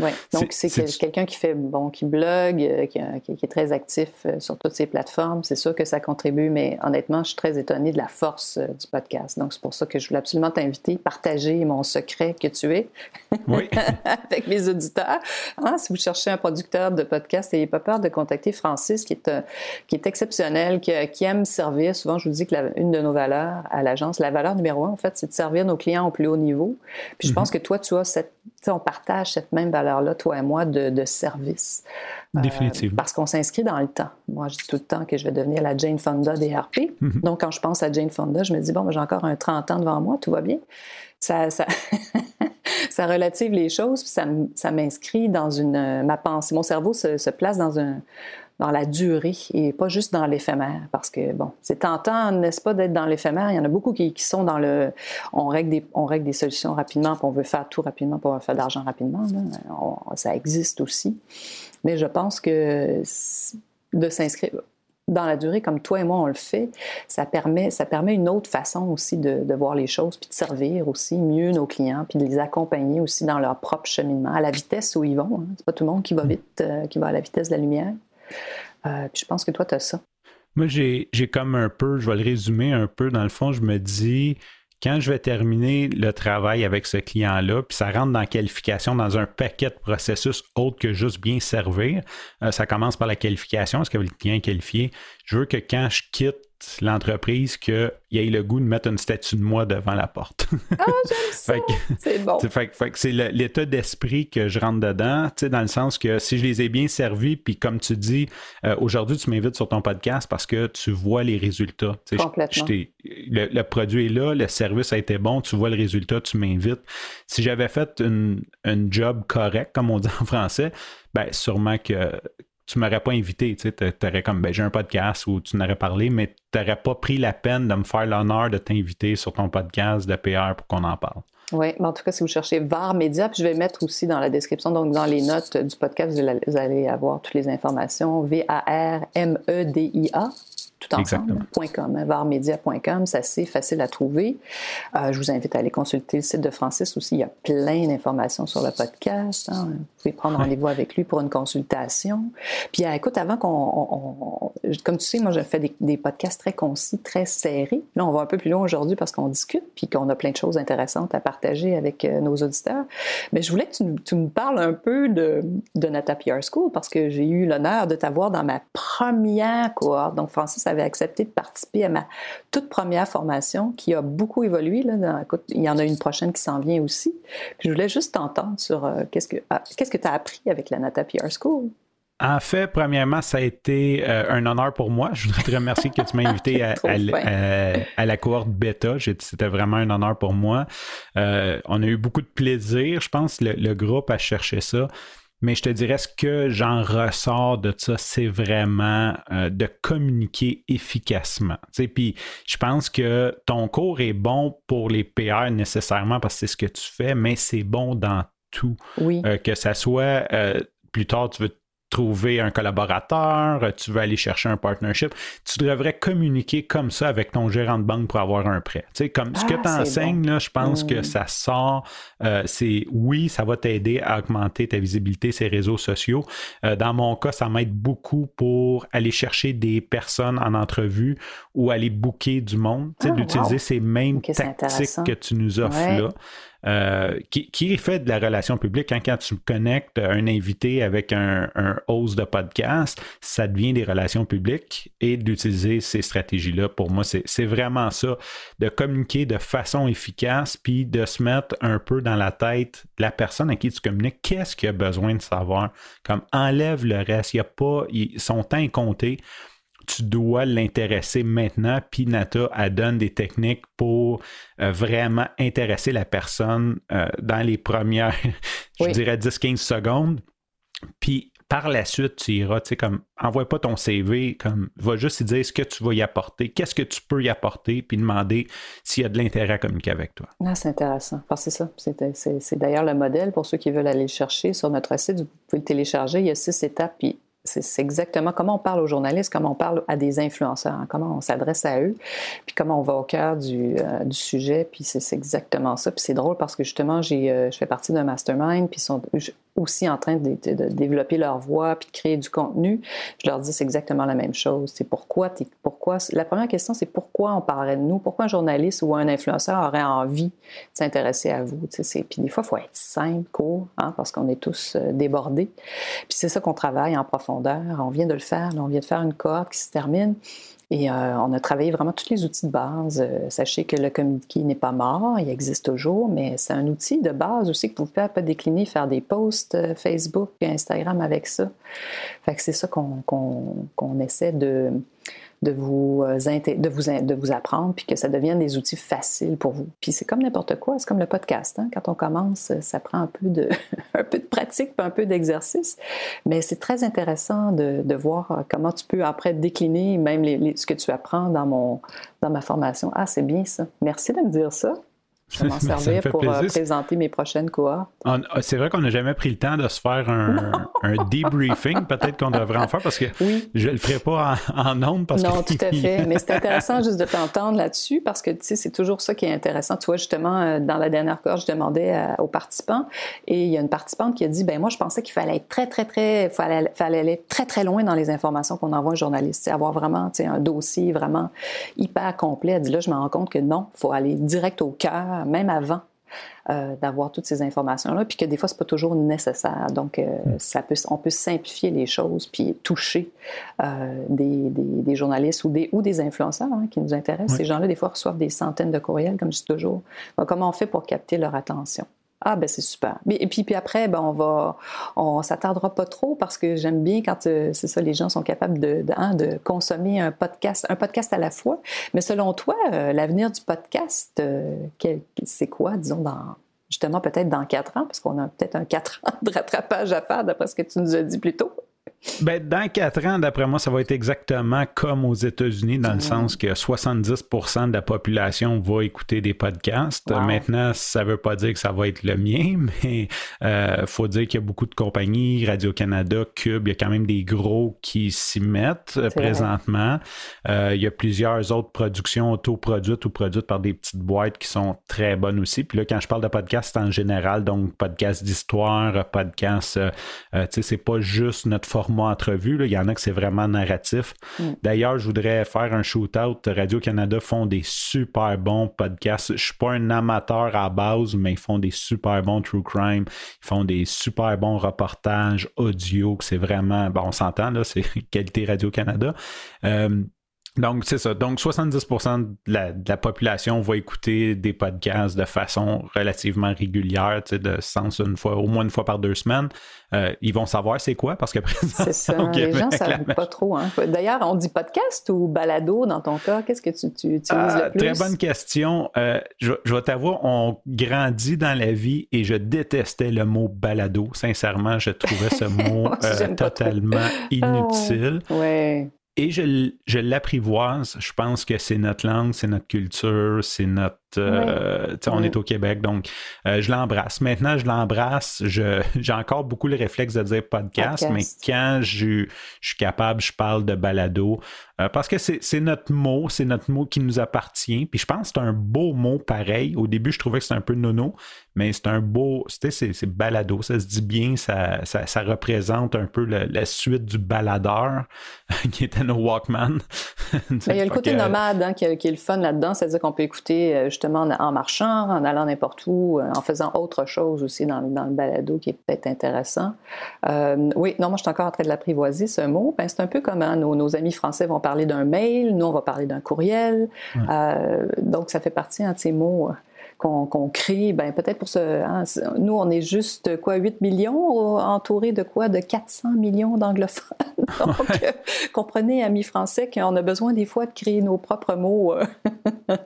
Oui, donc c'est quelqu'un qui fait bon, qui blogue, euh, qui, est très actif euh, sur toutes ces plateformes. C'est sûr que ça contribue, mais honnêtement, je suis très étonnée de la force euh, du podcast. Donc c'est pour ça que je voulais absolument t'inviter, partager mon secret que tu es <laughs> avec mes auditeurs. Hein, si vous cherchez un producteur de podcast, n'ayez pas peur de contacter Francis, qui est, qui est exceptionnel, qui, qui, aime servir. Souvent, je vous dis que la, une de nos valeurs à l'agence, la valeur numéro un, en fait, c'est de servir nos clients au plus haut niveau. Puis je mm-hmm. pense que toi, tu as cette, on partage cette même valeur-là, toi et moi, de, service. Euh, Définitivement. parce qu'on s'inscrit dans le temps. Moi, je dis tout le temps que je vais devenir la Jane Fonda des RP. Mhm. Donc, quand je pense à Jane Fonda, je me dis, bon, ben, j'ai encore un 30 ans devant moi, tout va bien. Ça, ça, <laughs> ça relative les choses, puis ça, m'inscrit dans une. Ma pensée, mon cerveau se place dans un, dans la durée et pas juste dans l'éphémère. Parce que, bon, c'est tentant, n'est-ce pas, d'être dans l'éphémère? Il y en a beaucoup qui, sont dans le. On règle, des, on règle des solutions rapidement, puis on veut faire tout rapidement pour faire de l'argent rapidement. ça existe aussi. Mais je pense que de s'inscrire dans la durée, comme toi et moi on le fait, ça permet, ça permet une autre façon aussi de, voir les choses, puis de servir aussi mieux nos clients, puis de les accompagner aussi dans leur propre cheminement, à la vitesse où ils vont. Hein. C'est pas tout le monde qui va vite, euh, qui va à la vitesse de la lumière. Euh, je pense que toi, tu as ça. Moi, j'ai comme un peu, je vais le résumer un peu, dans le fond, je me dis, quand je vais terminer le travail avec ce client-là, puis ça rentre dans qualification dans un paquet de processus autre que juste bien servir, euh, ça commence par la qualification, est-ce que le client est qualifié? Je veux que quand je quitte l'entreprise qu'il ait le goût de mettre une statue de moi devant la porte. <laughs> ah, j'aime ça! c'est bon. c'est l'état d'esprit que je rentre dedans, dans le sens que si je les ai bien servis, puis comme tu dis, euh, aujourd'hui, tu m'invites sur ton podcast parce que tu vois les résultats. Complètement. le, produit est là, le service a été bon, tu vois le résultat, tu m'invites. Si j'avais fait une, job correct, comme on dit en français, ben sûrement que tu m'aurais pas invité, tu aurais comme, ben, j'ai un podcast où tu n'aurais parlé, mais tu n'aurais pas pris la peine de me faire l'honneur de t'inviter sur ton podcast de PR pour qu'on en parle. Oui, mais en tout cas, si vous cherchez VAR Média, puis je vais mettre aussi dans la description, donc dans les notes du podcast, vous allez avoir toutes les informations. V-A-R-M-E-D-I-A tout ensemble.com, varmedia.com, c'est assez facile à trouver. Euh, je vous invite à aller consulter le site de Francis aussi. Il y a plein d'informations sur le podcast. Hein. Vous pouvez prendre rendez-vous avec lui pour une consultation. Puis, euh, écoute, avant qu'on. comme tu sais, moi, je fais des, podcasts très concis, très serrés. Là, on va un peu plus loin aujourd'hui parce qu'on discute puis qu'on a plein de choses intéressantes à partager avec euh, nos auditeurs. Mais je voulais que tu, tu me parles un peu de, de Nata PR School parce que j'ai eu l'honneur de t'avoir dans ma première cohorte. Donc, Francis avait accepté de participer à ma toute première formation qui a beaucoup évolué. Là, il y en a une prochaine qui s'en vient aussi. je voulais juste t'entendre sur euh, qu'est-ce que ah, qu'est-ce que tu as appris avec la Nata PR School? En fait, premièrement, ça a été euh, un honneur pour moi. Je voudrais te remercier que tu m'as invité <laughs> à, la cohorte bêta. C'était vraiment un honneur pour moi. Euh, on a eu beaucoup de plaisir. Je pense que le, groupe a cherché ça. Mais je te dirais, ce que j'en ressors de ça, c'est vraiment euh, de communiquer efficacement. Puis je pense que ton cours est bon pour les PR nécessairement parce que c'est ce que tu fais, mais c'est bon dans tout. Oui. que ça soit plus tard, tu veux trouver un collaborateur, tu veux aller chercher un partnership, tu devrais communiquer comme ça avec ton gérant de banque pour avoir un prêt. Tu sais, comme ce que tu enseignes, là, je pense que mm. ça sort, euh, c'est oui, ça va t'aider à augmenter ta visibilité les réseaux sociaux. Euh, dans mon cas, ça m'aide beaucoup pour aller chercher des personnes en entrevue ou aller booker du monde, tu sais, ah, d'utiliser ces mêmes tactiques que tu nous offres là. Euh, qui, fait de la relation publique. Hein, quand tu connectes un invité avec un, un, host de podcast, ça devient des relations publiques et d'utiliser ces stratégies-là, pour moi, c'est vraiment ça, de communiquer de façon efficace, puis de se mettre un peu dans la tête de la personne à qui tu communiques, qu'est-ce qu'il a besoin de savoir? Comme enlève le reste, il n'y a pas, son temps est compté tu dois l'intéresser maintenant. Puis Nata, elle donne des techniques pour euh, vraiment intéresser la personne euh, dans les premières, <laughs> je dirais 10-15 secondes. Puis par la suite, tu iras, tu sais, comme, envoie pas ton CV, comme, va juste y dire ce que tu vas y apporter, qu'est-ce que tu peux y apporter, puis demander s'il y a de l'intérêt à communiquer avec toi. Ah, c'est intéressant. Parce que c'est ça. C'est d'ailleurs le modèle pour ceux qui veulent aller le chercher sur notre site. Vous pouvez le télécharger. Il y a six étapes, puis c'est exactement comment on parle aux journalistes, comment on parle à des influenceurs, hein, comment on s'adresse à eux, puis comment on va au cœur du, euh, sujet, puis c'est exactement ça. Puis c'est drôle parce que justement, euh, je fais partie d'un mastermind, puis ils sont aussi en train de, de, développer leur voix, puis de créer du contenu. Je leur dis c'est exactement la même chose. C'est pourquoi, pourquoi. La première question, c'est pourquoi on parlerait de nous, pourquoi un journaliste ou un influenceur aurait envie de s'intéresser à vous. Puis des fois, il faut être simple, court, hein, parce qu'on est tous euh, débordés. Puis c'est ça qu'on travaille en profondeur on vient de le faire. on vient de faire une cohorte qui se termine. Et euh, on a travaillé vraiment tous les outils de base. Euh, sachez que le communiqué n'est pas mort, il existe toujours, mais c'est un outil de base aussi que vous pouvez pas décliner, faire des posts euh, Facebook Instagram avec ça. Fait c'est ça qu'on essaie de, de vous, euh, de vous, de vous apprendre, puis que ça devienne des outils faciles pour vous. Puis c'est comme n'importe quoi, c'est comme le podcast. Hein. Quand on commence, ça prend un peu de, <laughs> un peu de pratique, un peu d'exercice. Mais c'est très intéressant de, de, voir comment tu peux après décliner même les, ce que tu apprends dans, mon, dans ma formation. Ah, c'est bien ça. Merci de me dire ça. Je vais m'en <laughs> servir pour euh, présenter mes prochaines cohortes. C'est vrai qu'on n'a jamais pris le temps de se faire un, un debriefing. Peut-être qu'on devrait en faire parce que je ne le ferai pas en, Parce non, tout à <laughs> fait. Mais c'est intéressant juste de t'entendre là-dessus parce que tu sais, c'est toujours ça qui est intéressant. Tu vois, justement, euh, dans la dernière cohorte, je demandais aux participants et il y a une participante qui a dit ben moi, je pensais qu'il fallait être très, très, très, fallait, fallait aller très, très loin dans les informations qu'on envoie aux journalistes. Avoir vraiment un dossier vraiment hyper complet. Elle dit là, je me rends compte que non, il faut aller direct au cœur même avant euh, d'avoir toutes ces informations-là, puis que des fois, c'est pas toujours nécessaire. Donc, euh, mm. ça peut, on peut simplifier les choses, puis toucher euh, des, des, journalistes ou des, ou des influenceurs hein, qui nous intéressent. Ces gens-là, des fois, reçoivent des centaines de courriels, comme je dis toujours. comment on fait pour capter leur attention? Ah ben c'est super. Et puis, après, ben on va, on s'attardera pas trop parce que j'aime bien quand euh, c'est ça, les gens sont capables de, de, de, consommer un podcast, un podcast à la fois. Mais selon toi, euh, l'avenir du podcast, euh, c'est quoi, disons dans justement peut-être dans quatre ans, parce qu'on a peut-être un quatre ans de rattrapage à faire d'après ce que tu nous as dit plus tôt. Ben, dans quatre ans, d'après moi, ça va être exactement comme aux États-Unis, dans le sens que 70% de la population va écouter des podcasts. Maintenant, ça ne veut pas dire que ça va être le mien, <laughs> mais il euh, faut dire qu'il y a beaucoup de compagnies, Radio-Canada, Cube, il y a quand même des gros qui s'y mettent euh, présentement. Euh, il y a plusieurs autres productions autoproduites ou produites par des petites boîtes qui sont très bonnes aussi. Puis là, quand je parle de podcast en général, donc podcast d'histoire, podcast, tu sais, c'est pas juste notre format entrevue. Il y en a que c'est vraiment narratif. Mm. D'ailleurs, je voudrais faire un shootout. Radio-Canada font des super bons podcasts. Je suis pas un amateur à base, mais ils font des super bons true crime. Ils font des super bons reportages audio. C'est vraiment, bon, on s'entend, là, c'est <laughs> qualité Radio-Canada. Euh, donc, c'est ça. Donc, 70% de la, de la, population va écouter des podcasts de façon relativement régulière, tu sais, de sens une fois, au moins une fois par deux semaines. Euh, ils vont savoir c'est quoi parce que C'est ça. <laughs> les gens ne savent pas trop. Hein. D'ailleurs, on dit podcast ou balado dans ton cas? Qu'est-ce que tu, tu utilises le ah, plus? Très bonne question. Euh, je, je, vais t'avouer, on grandit dans la vie et je détestais le mot balado. Sincèrement, je trouvais ce <laughs> mot euh, totalement inutile. Ah, ouais et je, je l'apprivoise. Je pense que c'est notre langue, c'est notre culture, c'est notre euh, on est au Québec, donc euh, je l'embrasse. Maintenant, je l'embrasse. <laughs> J'ai encore beaucoup le réflexe de dire podcast, mais quand je, suis capable, je parle de balado. Euh, parce que c'est notre mot, c'est notre mot qui nous appartient. Puis je pense que c'est un beau mot pareil. Au début, je trouvais que c'était un peu nono, mais c'est un beau, c'est balado, ça se dit bien, ça, ça, représente un peu la suite du baladeur <laughs> qui était nos Walkman. <laughs> il y a le côté nomade hein, qui, est le fun là-dedans, c'est-à-dire qu'on peut écouter en marchant, en allant n'importe où, euh, en faisant autre chose aussi dans, le balado qui est peut-être intéressant. Euh, oui, non, moi, je suis encore en train de l'apprivoiser, ce mot. Ben, c'est un peu comme hein, nos, amis français vont parler d'un mail, nous, on va parler d'un courriel. Euh, donc, ça fait partie hein, de ces mots qu'on crée, ben peut-être pour ce... Hein, nous, on est juste, quoi, 8 millions, entourés de quoi? De 400 millions d'anglophones. <laughs> Donc, euh, comprenez, amis français, qu'on a besoin des fois de créer nos propres mots euh, <laughs>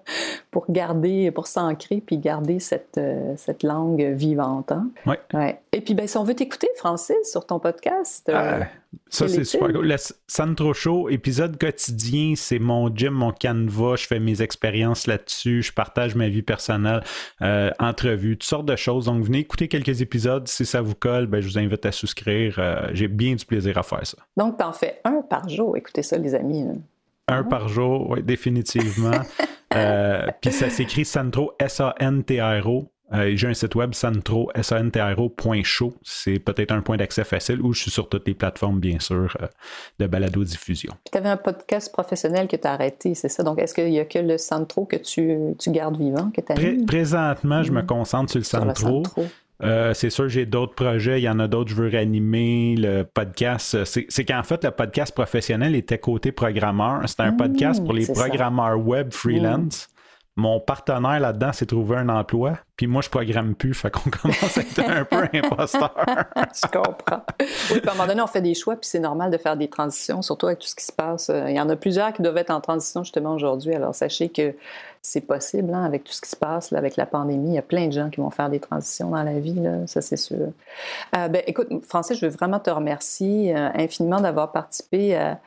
pour garder, pour s'ancrer, puis garder cette, euh, cette langue vivante. Hein? Ouais. Et puis, ben, si on veut t'écouter, Francis, sur ton podcast... Ah, Ça, c'est super cool. Le Show, épisode quotidien, c'est mon gym, mon canevas. Je fais mes expériences là-dessus. Je partage ma vie personnelle, euh, entrevues, toutes sortes de choses. Donc, venez écouter quelques épisodes. Si ça vous colle, ben, je vous invite à souscrire. Euh, j'ai bien du plaisir à faire ça. Donc, t'en fais un par jour. Écoutez ça, les amis. Un par jour, oui, définitivement. <laughs> Euh, puis ça s'écrit Santro, S-A-N-T-R-O. Euh, j'ai un site web santro, show C'est peut-être un point d'accès facile où je suis sur toutes les plateformes, bien sûr, euh, de balado-diffusion. Tu avais un podcast professionnel que tu as arrêté, c'est ça? Donc, est-ce qu'il n'y a que le Santro que tu, tu gardes vivant, que Présentement, je me mm. concentre sur le Santro. Euh, c'est sûr, j'ai d'autres projets. Il y en a d'autres, je veux réanimer. Le podcast, c'est qu'en fait, le podcast professionnel était côté programmeur. C'est un podcast pour les programmeurs web freelance. Mon partenaire là-dedans s'est trouvé un emploi. Puis moi, je programme plus, fait qu'on <laughs> commence à être un peu imposteur. je comprends. Oui, puis à un moment donné, on fait des choix, puis c'est normal de faire des transitions, surtout avec tout ce qui se passe. Euh, il y en a plusieurs qui doivent être en transition justement aujourd'hui. Alors sachez que c'est possible, hein, avec tout ce qui se passe, là, avec la pandémie. Il y a plein de gens qui vont faire des transitions dans la vie, là, ça c'est sûr. Euh, ben, écoute, Francis, je veux vraiment te remercier euh, infiniment d'avoir participé à,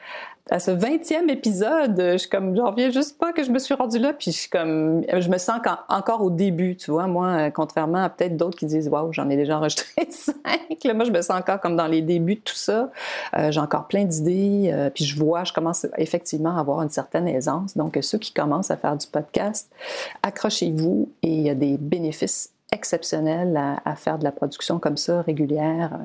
ce 20e épisode, je suis comme, reviens juste pas que je me suis rendue là, puis je comme, je me sens encore au début, tu vois. Moi, euh, contrairement à peut-être d'autres qui disent, waouh, j'en ai déjà enregistré <laughs> cinq. moi, je me sens encore comme dans les débuts de tout ça. Euh, j'ai encore plein d'idées, euh, puis je vois, je commence effectivement à avoir une certaine aisance. Donc, ceux qui commencent à faire du podcast, accrochez-vous et il y a des bénéfices exceptionnels à, faire de la production comme ça, régulière.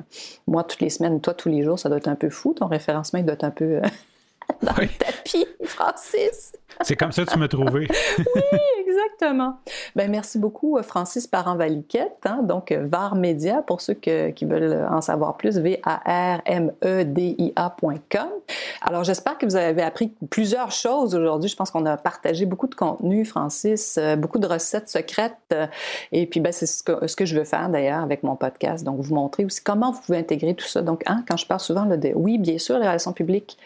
Moi, toutes les semaines, toi, tous les jours, ça doit être un peu fou. Ton référencement, il doit être un peu <laughs> dans le tapis, Francis. C'est comme ça que tu m'as trouvé. <laughs> oui, exactement. Ben, merci beaucoup, euh, Francis Parent-Valiquette. Hein, donc, euh, VAR Média, pour ceux qui veulent en savoir plus, V-A-R-M-E-D-I-A.com. Alors, j'espère que vous avez appris plusieurs choses aujourd'hui. Je pense qu'on a partagé beaucoup de contenu, Francis, euh, beaucoup de recettes secrètes. et puis, ben, c'est ce que, ce que je veux faire d'ailleurs avec mon podcast. Donc, vous montrer aussi comment vous pouvez intégrer tout ça. Donc, hein, quand je parle souvent de, oui, bien sûr, les relations publiques,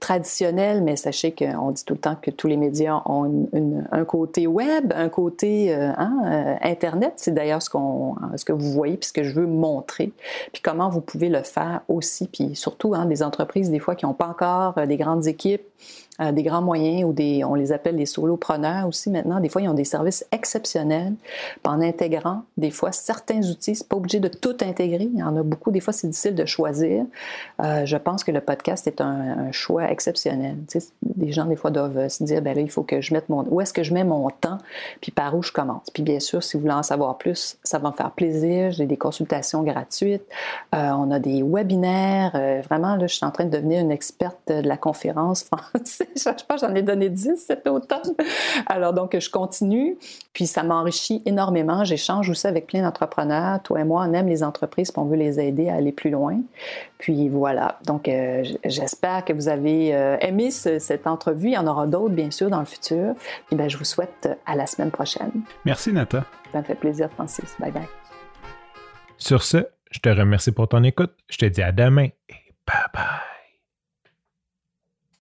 traditionnel, mais sachez qu'on dit tout le temps que tous les médias ont un côté web, un côté euh, hein, euh, Internet. C'est d'ailleurs ce, ce que vous voyez, puis ce que je veux montrer. Puis comment vous pouvez le faire aussi, puis surtout hein, des entreprises, des fois, qui n'ont pas encore euh, des grandes équipes, euh, des grands moyens ou des, on les appelle les solopreneurs aussi maintenant. Des fois, ils ont des services exceptionnels en intégrant des fois certains outils. C'est pas obligé de tout intégrer. Il y en a beaucoup. Des fois, c'est difficile de choisir. Euh, je pense que le podcast est un, choix exceptionnel. Tu sais, les gens, des fois, doivent se dire, ben là, il faut que je mette mon, où est-ce que je mets mon temps, puis par où je commence. Puis bien sûr, si vous voulez en savoir plus, ça va me faire plaisir. J'ai des consultations gratuites. Euh, on a des webinaires. vraiment, là, je suis en train de devenir une experte de la conférence <laughs> française <laughs> je sais pas, j'en ai donné 10 cet automne. Alors donc, je continue, puis ça m'enrichit énormément. J'échange aussi avec plein d'entrepreneurs. Toi et moi, on aime les entreprises, puis on veut les aider à aller plus loin. Puis voilà, donc euh, j'espère que vous avez euh, aimé cette entrevue. Il y en aura d'autres, bien sûr, dans le futur. Puis ben, je vous souhaite à la semaine prochaine. Merci, Nata. Ça me fait plaisir, Francis. Bye bye. Sur ce, je te remercie pour ton écoute. Je te dis à demain et bye bye.